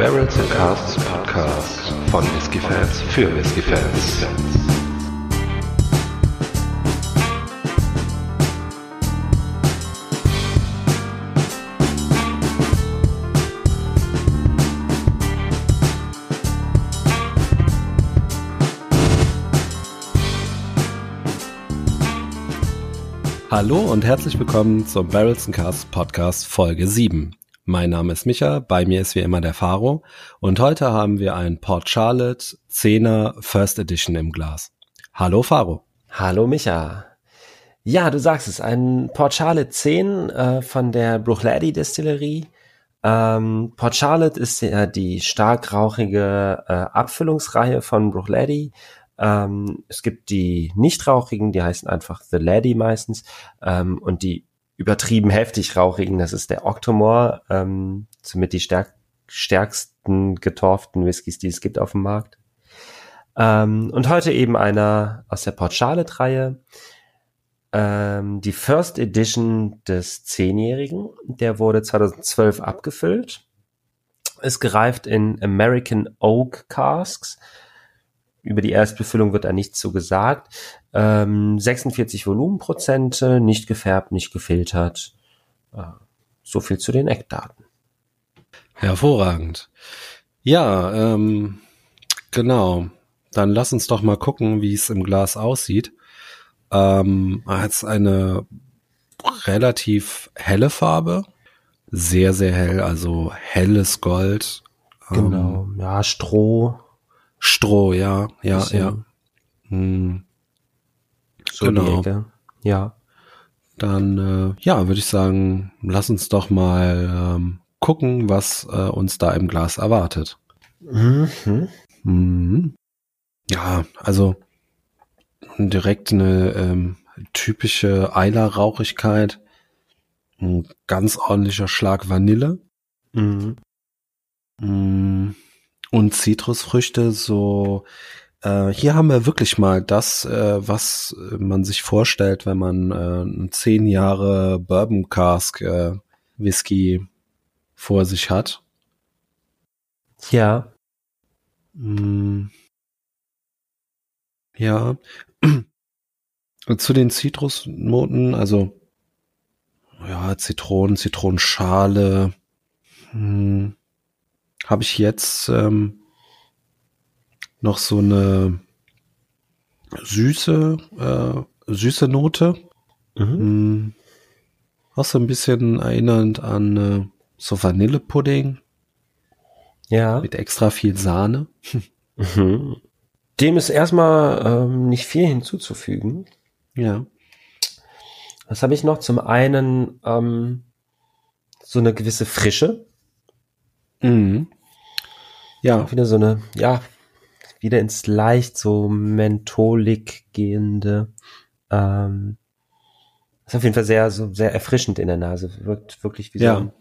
Barrels and Casts Podcast von Whisky Fans für Whisky Fans. Hallo und herzlich willkommen zum Barrels and Casts Podcast Folge 7. Mein Name ist Micha, bei mir ist wie immer der Faro und heute haben wir ein Port Charlotte 10er First Edition im Glas. Hallo Faro. Hallo Micha. Ja, du sagst es, ein Port Charlotte 10 äh, von der Bruichladdich Destillerie. Ähm, Port Charlotte ist ja die stark rauchige äh, Abfüllungsreihe von Bruichladdich. Ähm, es gibt die nicht rauchigen, die heißen einfach The Laddie meistens. Ähm, und die übertrieben heftig rauchigen, das ist der Octomore, ähm, somit die stärk stärksten getorften Whiskys, die es gibt auf dem Markt. Ähm, und heute eben einer aus der Port Charlotte-Reihe, ähm, die First Edition des Zehnjährigen, der wurde 2012 abgefüllt, ist gereift in American Oak Casks, über die Erstbefüllung wird da nichts so gesagt. Ähm, 46 Volumenprozente, nicht gefärbt, nicht gefiltert. Äh, so viel zu den Eckdaten. Hervorragend. Ja, ähm, genau. Dann lass uns doch mal gucken, wie es im Glas aussieht. Ähm, hat eine relativ helle Farbe. Sehr, sehr hell, also helles Gold. Genau, ähm, ja, Stroh. Stroh, ja, ja, ja. Hm. So genau. Ja. Dann, äh, ja, würde ich sagen, lass uns doch mal ähm, gucken, was äh, uns da im Glas erwartet. Mhm. Mhm. Ja, also direkt eine ähm, typische Eiler-Rauchigkeit, ein ganz ordentlicher Schlag Vanille. Mhm. Mhm und Zitrusfrüchte so äh, hier haben wir wirklich mal das, äh, was man sich vorstellt, wenn man äh, zehn Jahre Bourbon Cask äh, Whisky vor sich hat. Ja. Mm. Ja. Zu den Zitrusnoten, also ja, Zitronen, Zitronenschale. Hm habe ich jetzt ähm, noch so eine süße, äh, süße Note. Mhm. Hm, auch so ein bisschen erinnernd an äh, so Vanillepudding. Ja. Mit extra viel Sahne. Mhm. Dem ist erstmal ähm, nicht viel hinzuzufügen. Ja. Was habe ich noch? Zum einen ähm, so eine gewisse Frische. Mhm. Ja. Wieder so eine, ja, wieder ins leicht so mentholig gehende. Ähm, ist auf jeden Fall sehr, so sehr erfrischend in der Nase. Wirkt wirklich wie ja. so ein,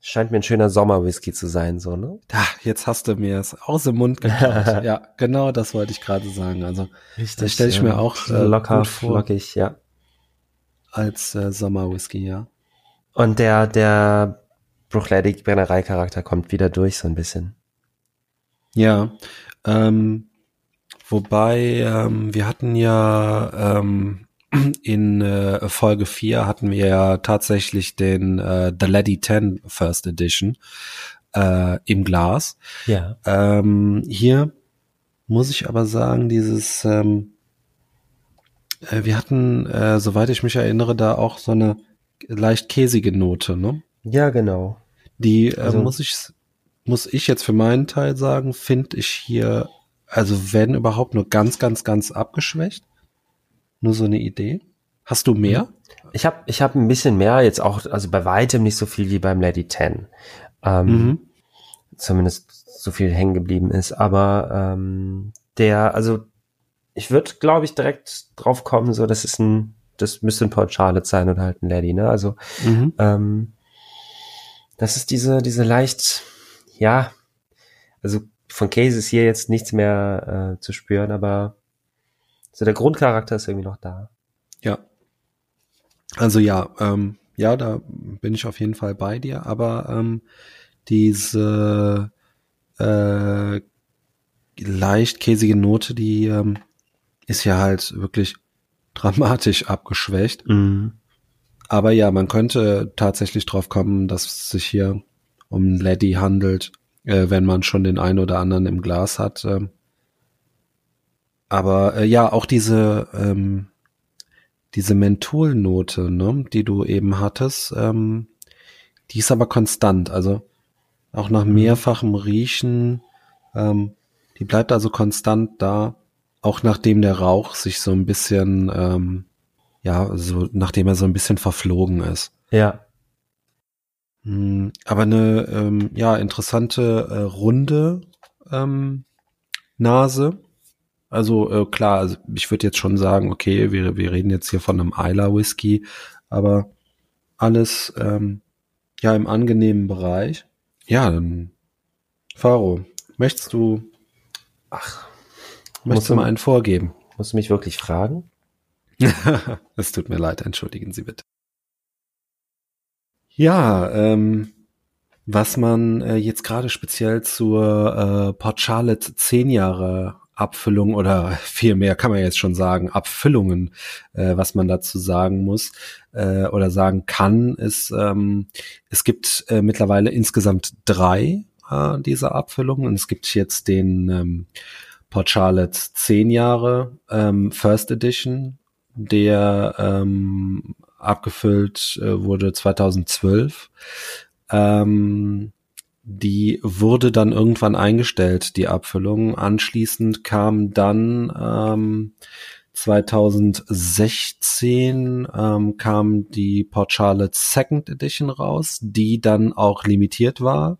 scheint mir ein schöner Sommerwhisky zu sein, so, ne? Ja, jetzt hast du mir es aus dem Mund geklaut. ja, genau das wollte ich gerade sagen. Also, Richtig, das stelle ich ja. mir auch äh, locker, flockig, ja. Als äh, Sommerwhisky, ja. Und der, der Bruchleidig Brennerei-Charakter kommt wieder durch so ein bisschen. Ja, ähm, wobei ähm, wir hatten ja ähm, in äh, Folge 4 hatten wir ja tatsächlich den äh, The Lady 10 First Edition äh, im Glas. Ja. Ähm, hier muss ich aber sagen, dieses ähm, äh, wir hatten, äh, soweit ich mich erinnere, da auch so eine leicht käsige Note, ne? Ja, genau. Die äh, also, muss ich muss ich jetzt für meinen Teil sagen, finde ich hier, also werden überhaupt nur ganz, ganz, ganz abgeschwächt. Nur so eine Idee. Hast du mehr? Ich habe ich hab ein bisschen mehr, jetzt auch, also bei weitem nicht so viel wie beim Lady 10. Ähm, mhm. Zumindest so viel hängen geblieben ist. Aber ähm, der, also ich würde, glaube ich, direkt drauf kommen, so, das ist ein, das müsste ein Port Charlotte sein oder halt ein Lady, ne? Also mhm. ähm, das ist diese, diese leicht, ja, also von Case ist hier jetzt nichts mehr äh, zu spüren, aber so der Grundcharakter ist irgendwie noch da. Ja. Also ja, ähm, ja, da bin ich auf jeden Fall bei dir, aber ähm, diese äh, leicht käsige Note, die ähm, ist ja halt wirklich dramatisch abgeschwächt. Mhm. Aber ja, man könnte tatsächlich drauf kommen, dass es sich hier um Leddy handelt, äh, wenn man schon den einen oder anderen im Glas hat. Äh. Aber äh, ja, auch diese ähm, diese Mentholnote, ne, die du eben hattest, ähm, die ist aber konstant. Also auch nach mhm. mehrfachem Riechen, ähm, die bleibt also konstant da, auch nachdem der Rauch sich so ein bisschen, ähm, ja, so nachdem er so ein bisschen verflogen ist. Ja. Hm, aber eine ähm, ja interessante äh, runde ähm, Nase. Also äh, klar, also ich würde jetzt schon sagen, okay, wir, wir reden jetzt hier von einem Isla Whisky, aber alles ähm, ja im angenehmen Bereich. Ja, dann Faro, möchtest du Ach, möchtest du mal einen vorgeben? Musst du mich wirklich fragen? es tut mir leid, entschuldigen Sie bitte. Ja, ähm, was man äh, jetzt gerade speziell zur äh, Port Charlotte 10 Jahre Abfüllung oder viel mehr kann man jetzt schon sagen, Abfüllungen, äh, was man dazu sagen muss äh, oder sagen kann, ist, ähm, es gibt äh, mittlerweile insgesamt drei äh, dieser Abfüllungen und es gibt jetzt den ähm, Port Charlotte 10 Jahre ähm, First Edition, der ähm, abgefüllt äh, wurde 2012. Ähm, die wurde dann irgendwann eingestellt, die Abfüllung. Anschließend kam dann ähm, 2016 ähm, kam die Port Charlotte Second Edition raus, die dann auch limitiert war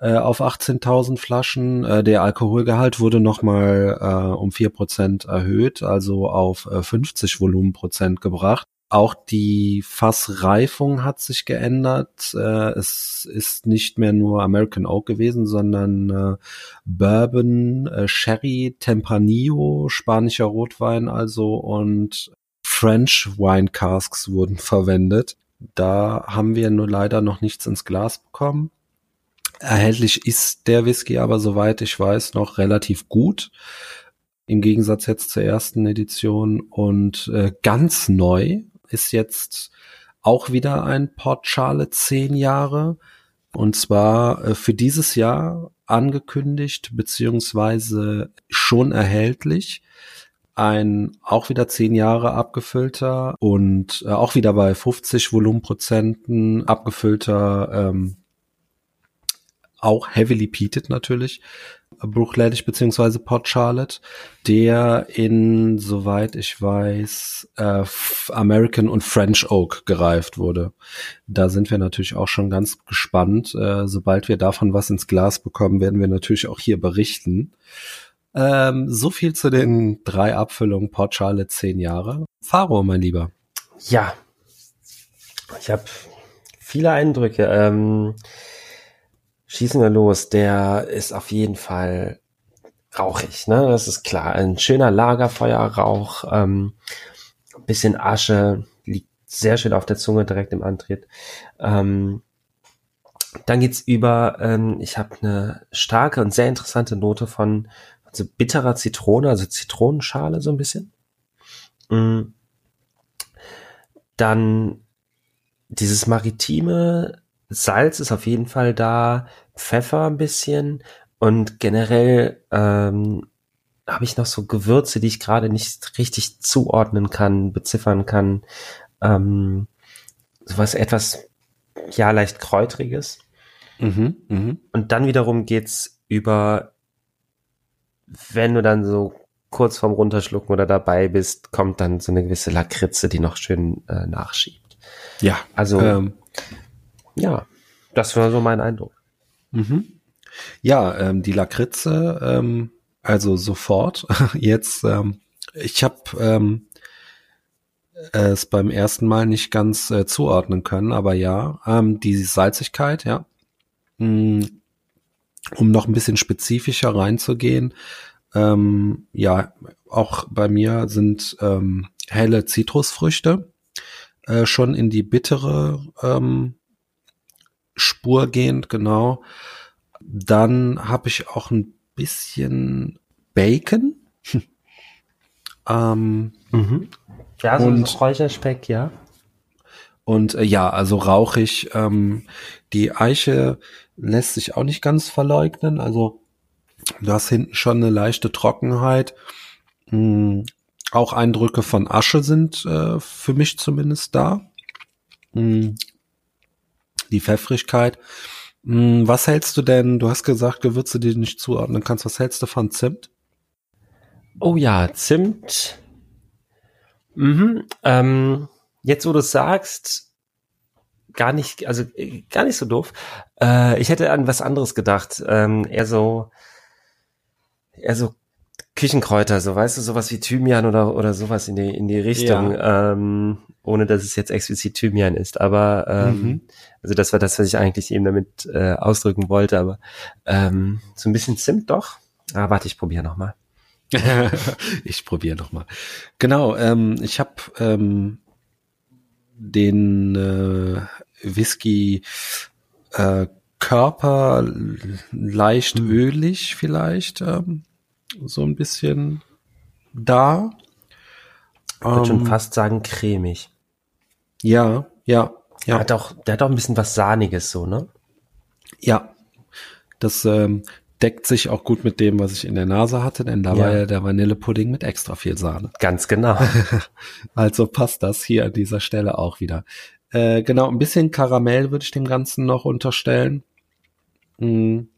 äh, auf 18.000 Flaschen. Äh, der Alkoholgehalt wurde nochmal äh, um vier Prozent erhöht, also auf äh, 50 Volumenprozent gebracht. Auch die Fassreifung hat sich geändert. Äh, es ist nicht mehr nur American Oak gewesen, sondern äh, Bourbon, äh, Sherry, Tempranillo, spanischer Rotwein also und French Wine Casks wurden verwendet. Da haben wir nur leider noch nichts ins Glas bekommen. Erhältlich ist der Whisky aber, soweit ich weiß, noch relativ gut. Im Gegensatz jetzt zur ersten Edition und äh, ganz neu ist jetzt auch wieder ein Port Charlotte zehn Jahre und zwar äh, für dieses Jahr angekündigt beziehungsweise schon erhältlich. Ein auch wieder zehn Jahre abgefüllter und äh, auch wieder bei 50 Volumenprozenten abgefüllter, ähm, auch heavily peated natürlich, Bruchladish beziehungsweise Port Charlotte, der in, soweit ich weiß, äh, American und French Oak gereift wurde. Da sind wir natürlich auch schon ganz gespannt. Äh, sobald wir davon was ins Glas bekommen, werden wir natürlich auch hier berichten. Ähm, so viel zu den drei Abfüllungen Port Charlotte zehn Jahre. Faro, mein Lieber. Ja, ich habe viele Eindrücke. Ähm Schießen wir los. Der ist auf jeden Fall rauchig, ne? Das ist klar. Ein schöner Lagerfeuerrauch, ähm, bisschen Asche, liegt sehr schön auf der Zunge direkt im Antritt. Ähm, dann geht's über, ähm, ich habe eine starke und sehr interessante Note von so bitterer Zitrone, also Zitronenschale so ein bisschen. Mm. Dann dieses maritime Salz ist auf jeden Fall da, Pfeffer ein bisschen und generell ähm, habe ich noch so Gewürze, die ich gerade nicht richtig zuordnen kann, beziffern kann. Ähm, sowas etwas, ja, leicht kräutriges. Mhm, mh. Und dann wiederum geht's über, wenn du dann so kurz vorm Runterschlucken oder dabei bist, kommt dann so eine gewisse Lakritze, die noch schön äh, nachschiebt. Ja. Also ähm, ja, das war so mein Eindruck. Mhm. Ja, ähm, die Lakritze, ähm, also sofort. Jetzt, ähm, ich habe ähm, es beim ersten Mal nicht ganz äh, zuordnen können, aber ja, ähm, die Salzigkeit, ja. Mm, um noch ein bisschen spezifischer reinzugehen, ähm, ja, auch bei mir sind ähm, helle Zitrusfrüchte äh, schon in die bittere ähm, spurgehend, genau. Dann habe ich auch ein bisschen Bacon. ähm, Mhm. Ja, so, Und- so Räucherspeck, ja. Und äh, ja, also rauchig. Ähm, die Eiche lässt sich auch nicht ganz verleugnen. Also du hast hinten schon eine leichte Trockenheit. Mm, auch Eindrücke von Asche sind äh, für mich zumindest da. Mm, die Pfeffrigkeit. Mm, was hältst du denn? Du hast gesagt, Gewürze, die du nicht zuordnen kannst. Was hältst du von Zimt? Oh ja, Zimt. Mhm. Ähm, jetzt, wo du es sagst, gar nicht, also äh, gar nicht so doof. Äh, ich hätte an was anderes gedacht. Ähm, eher so, eher so Küchenkräuter, so weißt du, sowas wie Thymian oder oder sowas in die in die Richtung, ähm, ohne dass es jetzt explizit Thymian ist. Aber ähm, Mhm. also das war das, was ich eigentlich eben damit äh, ausdrücken wollte. Aber ähm, so ein bisschen Zimt doch. Ah, warte, ich probiere noch mal. ich probiere noch mal. Genau, ähm, ich habe ähm, den äh, Whisky äh, Körper leicht ölig vielleicht ähm, so ein bisschen da. Ich würde schon Ähm, fast sagen cremig. Ja, ja, Der ja, hat auch, der hat auch ein bisschen was Sahniges so, ne? ja. Das ähm, deckt sich auch gut mit dem, was ich in der Nase hatte, denn da Ja. war ja der Vanillepudding mit extra viel Sahne. Ganz genau. Also passt das hier an dieser Stelle auch wieder. Äh, genau, ein bisschen Karamell würde ich dem Ganzen noch unterstellen. Hm.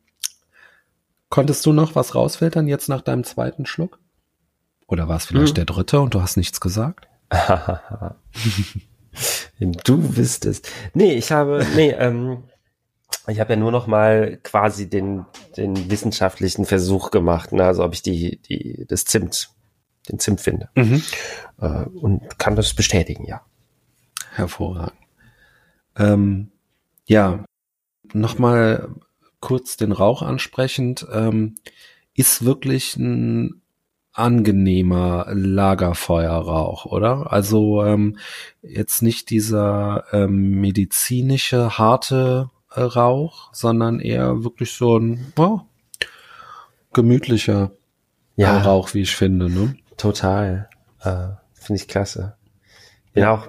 Konntest du noch was rausfiltern jetzt nach deinem zweiten Schluck? Oder war es vielleicht Hm. der dritte und du hast nichts gesagt? Wenn du wüsstest. Nee, ich habe, nee, ähm, ich habe ja nur noch mal quasi den, den wissenschaftlichen Versuch gemacht, ne? also ob ich die, die, das Zimt, den Zimt finde. Äh, und kann das bestätigen, ja. Hervorragend. Ähm, ja, nochmal kurz den Rauch ansprechend. Ähm, ist wirklich ein angenehmer Lagerfeuerrauch, oder? Also ähm, jetzt nicht dieser ähm, medizinische, harte äh, Rauch, sondern eher wirklich so ein oh, gemütlicher Ja, äh, Rauch, wie ich finde. Ne? total. Äh, Finde ich klasse. Bin auch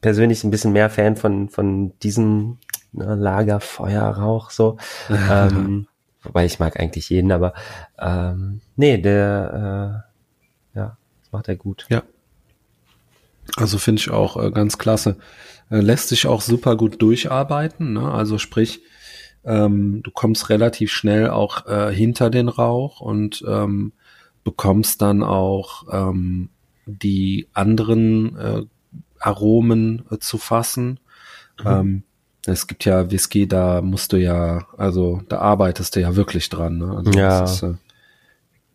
persönlich ein bisschen mehr Fan von, von diesem ne, Lagerfeuerrauch so. ähm, wobei ich mag eigentlich jeden, aber ähm, nee, der äh, ja, das macht er gut. Ja. Also finde ich auch äh, ganz klasse. Äh, lässt sich auch super gut durcharbeiten. Ne? Also sprich, ähm, du kommst relativ schnell auch äh, hinter den Rauch und ähm, bekommst dann auch ähm, die anderen äh, Aromen äh, zu fassen. Ähm, es gibt ja Whisky, da musst du ja, also da arbeitest du ja wirklich dran. Ne? Also Ja. Das ist, äh,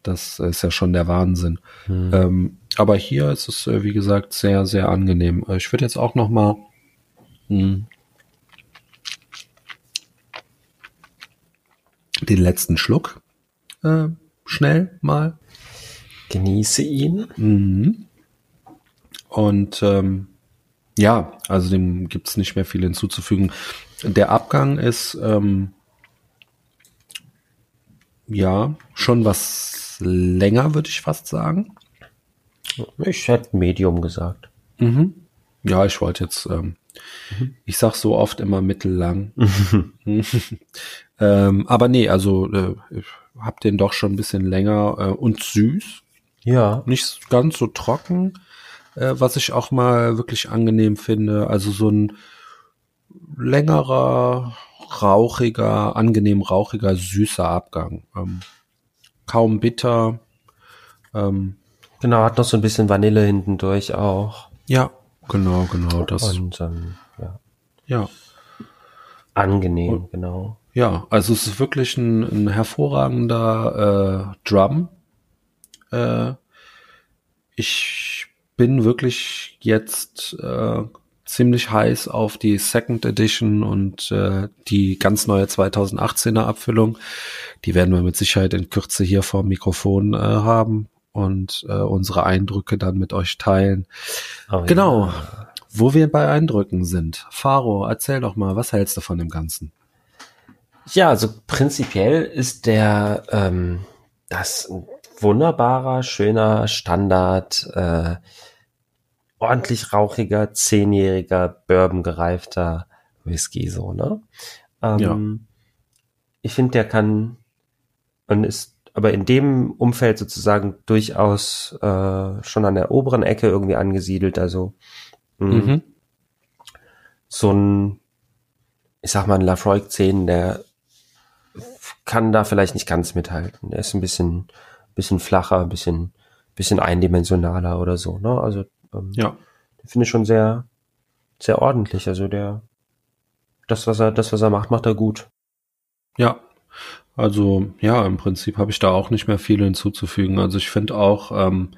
das ist ja schon der Wahnsinn. Hm. Ähm, aber hier ist es, äh, wie gesagt, sehr, sehr angenehm. Äh, Ich würde jetzt auch noch mal mh, den letzten Schluck äh, schnell mal. Genieße ihn. Mhm. Und ähm, ja, also dem gibt's nicht mehr viel hinzuzufügen. Der Abgang ist ähm, ja schon was länger, würde ich fast sagen. Ich hätte Medium gesagt. Mhm. Ja, ich wollte jetzt, ähm, ich sag so oft immer mittellang. ähm, aber nee, also äh, ich hab den doch schon ein bisschen länger äh, und süß, Ja. nicht ganz so trocken, äh, was ich auch mal wirklich angenehm finde. Also so ein längerer, rauchiger, angenehm rauchiger, süßer Abgang. Ähm, kaum bitter. Ähm, Genau, hat noch so ein bisschen Vanille hinten durch auch. ja, genau, genau, das. Und ähm, ja, ja. angenehm, genau. Ja, also es ist wirklich ein, ein hervorragender äh, Drum. Äh, ich bin wirklich jetzt äh, ziemlich heiß auf die Second Edition und äh, die ganz neue 2018er Abfüllung. Die werden wir mit Sicherheit in Kürze hier vor dem Mikrofon äh, haben und äh, unsere Eindrücke dann mit euch teilen. Oh, Genau. Ja. Wo wir bei Eindrücken sind. Faro, erzähl doch mal, was hältst du von dem Ganzen? Ja, also prinzipiell ist der ähm, das wunderbarer, schöner Standard, äh, ordentlich rauchiger, zehnjähriger, bourbon gereifter Whisky, so, ne? Ähm, ja. Ich finde, der kann und ist aber in dem Umfeld sozusagen durchaus äh, schon an der oberen Ecke irgendwie angesiedelt. Also mh, mhm. so ein, ich sag mal, ein Lafroig 10, der kann da vielleicht nicht ganz mithalten. Der ist ein bisschen, bisschen flacher, ein bisschen, bisschen eindimensionaler oder so. Ne? Also ähm, ja, finde ich schon sehr, sehr ordentlich. Also der, das was er, das was er macht, macht er gut. Ja, also ja, im Prinzip habe ich da auch nicht mehr viel hinzuzufügen. Also ich finde auch, ähm,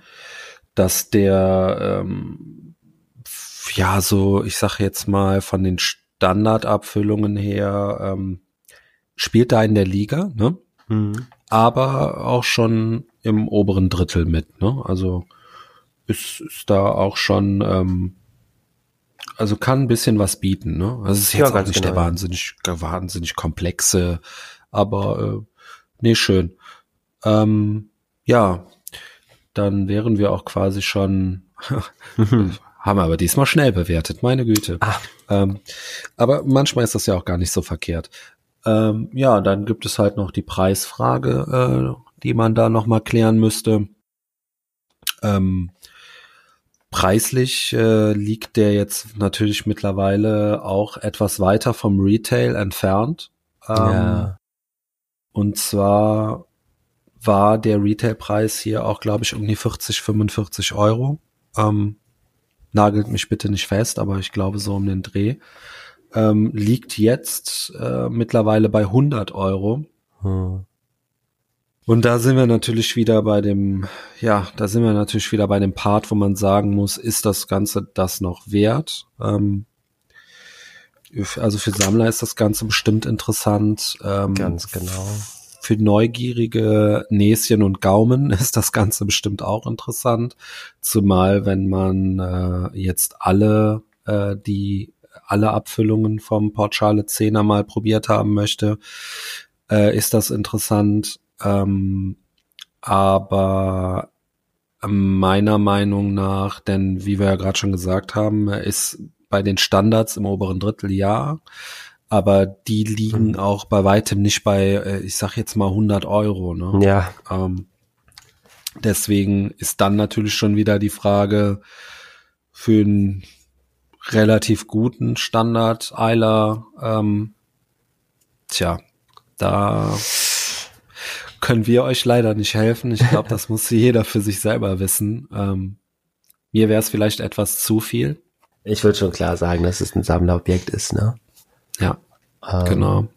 dass der ähm, ja so, ich sage jetzt mal von den Standardabfüllungen her ähm, spielt da in der Liga, ne? Mhm. Aber auch schon im oberen Drittel mit, ne? Also ist, ist da auch schon, ähm, also kann ein bisschen was bieten, ne? Also es ist jetzt ja, auch nicht genau. der wahnsinnig, wahnsinnig komplexe, aber äh, nee, schön. Ähm, ja, dann wären wir auch quasi schon, haben wir aber diesmal schnell bewertet, meine Güte. Ah. Ähm, aber manchmal ist das ja auch gar nicht so verkehrt. Ähm, ja, dann gibt es halt noch die Preisfrage, äh, die man da noch mal klären müsste. Ähm, preislich äh, liegt der jetzt natürlich mittlerweile auch etwas weiter vom Retail entfernt. Ähm, ja. Und zwar war der Retailpreis hier auch, glaube ich, um die 40, 45 Euro. Ähm, nagelt mich bitte nicht fest, aber ich glaube so um den Dreh ähm, liegt jetzt äh, mittlerweile bei 100 Euro. Hm. Und da sind wir natürlich wieder bei dem, ja, da sind wir natürlich wieder bei dem Part, wo man sagen muss, ist das Ganze das noch wert? Ähm, also für Sammler ist das Ganze bestimmt interessant. Ähm, Ganz genau. Für neugierige Näschen und Gaumen ist das Ganze bestimmt auch interessant. Zumal, wenn man äh, jetzt alle äh, die alle Abfüllungen vom Port Charlotte 10er mal probiert haben möchte, äh, ist das interessant. Ähm, aber meiner Meinung nach, denn wie wir ja gerade schon gesagt haben, ist bei den Standards im oberen Drittel ja, aber die liegen mhm. auch bei weitem nicht bei, äh, ich sag jetzt mal 100 Euro. Ne? Ja. Ähm, deswegen ist dann natürlich schon wieder die Frage für ein relativ guten Standard Eiler. Ähm, tja, da können wir euch leider nicht helfen. Ich glaube, das muss jeder für sich selber wissen. Ähm, mir wäre es vielleicht etwas zu viel. Ich würde schon klar sagen, dass es ein Sammlerobjekt ist, ne? Ja, ähm, genau.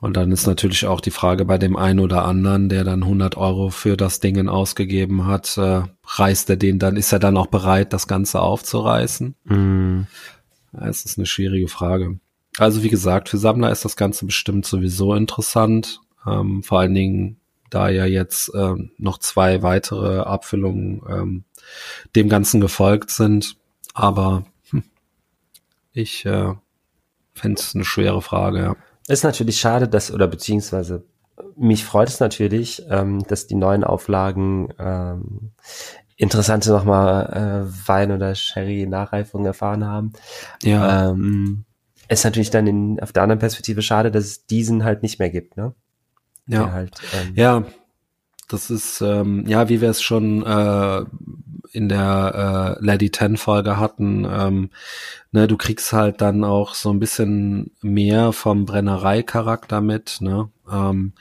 Und dann ist natürlich auch die Frage bei dem einen oder anderen, der dann 100 Euro für das Ding ausgegeben hat, äh, reißt er den dann, ist er dann auch bereit, das Ganze aufzureißen? Mm. Es ist eine schwierige Frage. Also wie gesagt, für Sammler ist das Ganze bestimmt sowieso interessant. Ähm, vor allen Dingen, da ja jetzt äh, noch zwei weitere Abfüllungen ähm, dem Ganzen gefolgt sind. Aber hm, ich äh, fände es eine schwere Frage, ja. Ist natürlich schade, dass, oder beziehungsweise mich freut es natürlich, ähm, dass die neuen Auflagen ähm, interessante nochmal äh, Wein- oder Sherry-Nachreifung erfahren haben. Ja. Ähm, ist natürlich dann in, auf der anderen Perspektive schade, dass es diesen halt nicht mehr gibt, ne? Ja. Halt, ähm, ja, das ist, ähm, ja, wie wir es schon äh, in der äh, Lady Ten Folge hatten, ähm, ne, du kriegst halt dann auch so ein bisschen mehr vom Brennerei-Charakter mit, ne, ähm,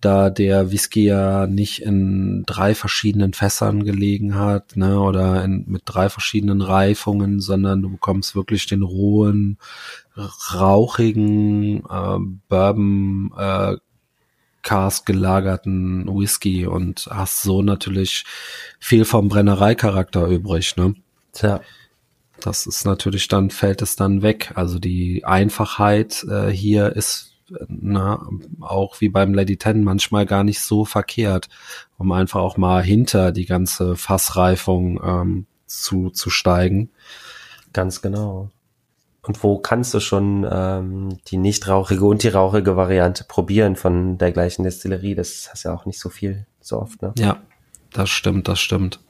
da der Whisky ja nicht in drei verschiedenen Fässern gelegen hat, ne, oder in, mit drei verschiedenen Reifungen, sondern du bekommst wirklich den rohen, rauchigen äh, Bourbon äh, Cask gelagerten Whisky und hast so natürlich viel vom Brennereicharakter übrig, ne? Tja. Das ist natürlich dann, fällt es dann weg. Also die Einfachheit äh, hier ist na, auch wie beim Lady Ten manchmal gar nicht so verkehrt, um einfach auch mal hinter die ganze Fassreifung ähm, zu, zu steigen. Ganz genau. Und wo kannst du schon ähm, die nicht rauchige und die rauchige Variante probieren von der gleichen Destillerie? Das hast ja auch nicht so viel, so oft, ne? Ja, das stimmt, das stimmt.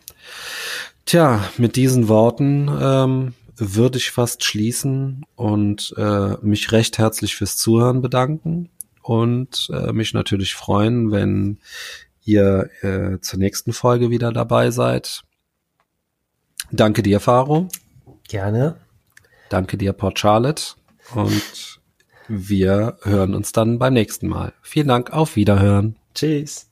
Tja, mit diesen Worten ähm, würde ich fast schließen und äh, mich recht herzlich fürs Zuhören bedanken und äh, mich natürlich freuen, wenn ihr äh, zur nächsten Folge wieder dabei seid. Danke dir, Faro. Gerne. Danke dir, Port Charlotte. Und wir hören uns dann beim nächsten Mal. Vielen Dank, auf Wiederhören. Tschüss.